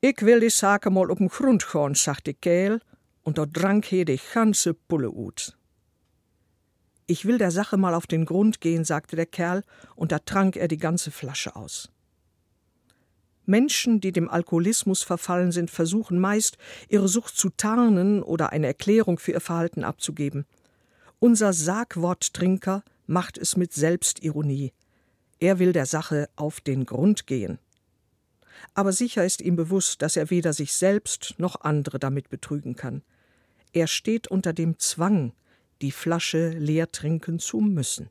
Ich will die Sache mal op den Grund gaan, sagte Kerl, und dort trank he die ganze Pulle ut. Ich will der Sache mal auf den Grund gehen, sagte der Kerl, und da trank er die ganze Flasche aus. Menschen, die dem Alkoholismus verfallen sind, versuchen meist, ihre Sucht zu tarnen oder eine Erklärung für ihr Verhalten abzugeben. Unser Sagworttrinker macht es mit Selbstironie. Er will der Sache auf den Grund gehen. Aber sicher ist ihm bewusst, dass er weder sich selbst noch andere damit betrügen kann. Er steht unter dem Zwang, die Flasche leer trinken zu müssen.